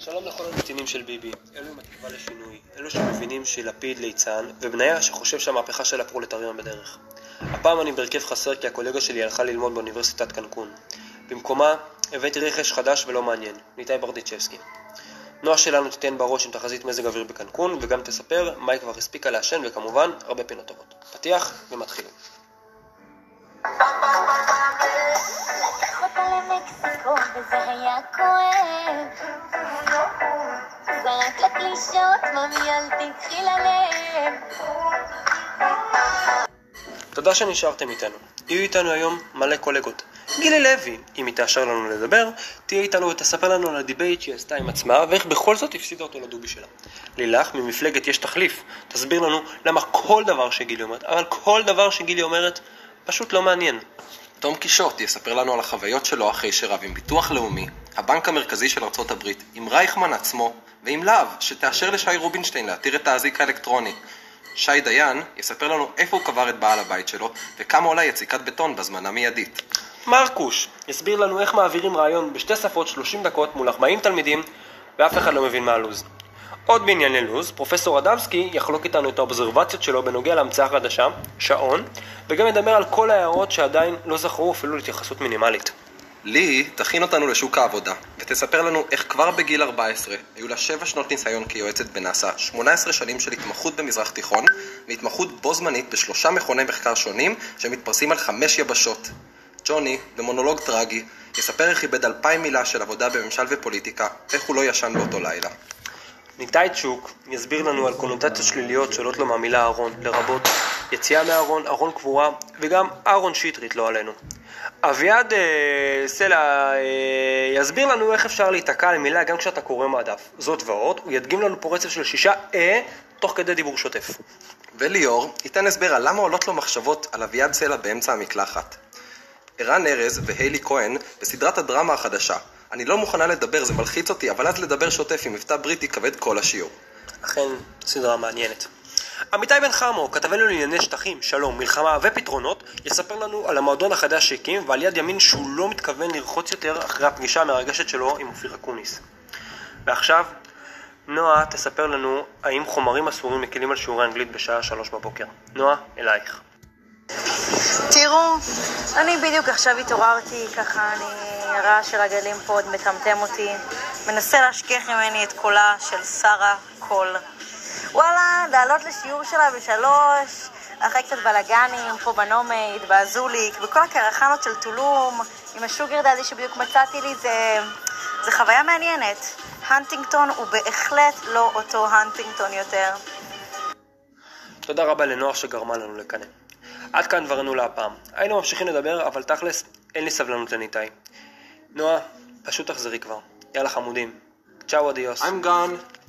שלום לכל הנתינים של ביבי, אלו עם התקווה לשינוי, אלו שמבינים שלפיד ליצן, ובניה שחושב שהמהפכה של הפרולטריון בדרך. הפעם אני בהרכב חסר כי הקולגה שלי הלכה ללמוד באוניברסיטת קנקון. במקומה הבאתי רכש חדש ולא מעניין, ניתאי ברדיצ'בסקי. נועה שלנו תיתן בראש עם תחזית מזג אוויר בקנקון, וגם תספר מה היא כבר הספיקה לעשן, וכמובן, הרבה פינות טובות. פתיח ומתחילים. וזה היה כואב קלישות, ממי אל תקחי ללב תודה שנשארתם איתנו. יהיו איתנו היום מלא קולגות. גילי לוי, אם היא תאשר לנו לדבר, תהיה איתנו ותספר לנו על ה debate שהיא עשתה עם עצמה, ואיך בכל זאת הפסידה אותו לדובי שלה. לילך, ממפלגת יש תחליף, תסביר לנו למה כל דבר שגילי אומרת, אבל כל דבר שגילי אומרת, פשוט לא מעניין. תום קישוט יספר לנו על החוויות שלו אחרי שרב עם ביטוח לאומי, הבנק המרכזי של ארצות הברית, עם רייכמן עצמו ועם להב, שתאשר לשי רובינשטיין להתיר את האזיק האלקטרוני. שי דיין יספר לנו איפה הוא קבר את בעל הבית שלו וכמה עולה יציקת בטון בזמנה מיידית. מרקוש יסביר לנו איך מעבירים רעיון בשתי שפות 30 דקות מול 40 תלמידים ואף אחד לא מבין מה הלו"ז. עוד בענייני לו"ז, פרופסור אדמסקי יחלוק איתנו את האובזרבציות שלו בנוגע להמצאה חדשה, שעון, וגם ידבר על כל ההערות שעדיין לא זכרו אפילו להתייחסות מינימלית. לי תכין אותנו לשוק העבודה ותספר לנו איך כבר בגיל 14 היו לה 7 שנות ניסיון כיועצת בנאסא, 18 שנים של התמחות במזרח תיכון והתמחות בו זמנית בשלושה מכוני מחקר שונים שמתפרסים על חמש יבשות. ג'וני, במונולוג טרגי, יספר איך איבד אלפיים מילה של עבודה בממשל ופוליטיקה, איך הוא לא ישן באותו לילה. ניתאי צ'וק יסביר לנו על קונוטציות שליליות שעולות לו מהמילה ארון, לרבות יציאה מהארון, ארון קבורה וגם אהרון שטרית לא עלינו. אביעד אה, סלע אה, יסביר לנו איך אפשר להיתקע על מילה גם כשאתה קורא מהדף. זאת ועוד, הוא ידגים לנו פה רצף של שישה אה תוך כדי דיבור שוטף. וליאור ייתן הסבר על למה עולות לו מחשבות על אביעד סלע באמצע המקלחת. ערן ארז והיילי כהן בסדרת הדרמה החדשה. אני לא מוכנה לדבר, זה מלחיץ אותי, אבל אז לדבר שוטף עם מבטא בריטי כבד כל השיעור. אכן סדרה מעניינת. עמיתי בן חמו, כתבנו לענייני שטחים, שלום, מלחמה ופתרונות, יספר לנו על המועדון החדש שהקים ועל יד ימין שהוא לא מתכוון לרחוץ יותר אחרי הפגישה המרגשת שלו עם אופיר אקוניס. ועכשיו, נועה תספר לנו האם חומרים אסורים מקלים על שיעורי אנגלית בשעה שלוש בבוקר. נועה, אלייך. תראו, אני בדיוק עכשיו התעוררתי, ככה אני... הרעש של הגלים פה עוד מטמטם אותי. מנסה להשכיח ממני את קולה של שרה קול. וואלה, לעלות לשיעור שלה בשלוש, אחרי קצת בלאגנים, פה בנומאד, באזוליק, בכל הקרחנות של טולום, עם ה sugar daddy שבדיוק מצאתי לי, זה, זה חוויה מעניינת. הנטינגטון הוא בהחלט לא אותו הנטינגטון יותר. תודה רבה לנועה שגרמה לנו לקנא. עד כאן דברנו להפעם. היינו ממשיכים לדבר, אבל תכלס, אין לי סבלנות לניתאי. נועה, פשוט תחזרי כבר. יאללה חמודים. צ'או אדיוס. I'm gone.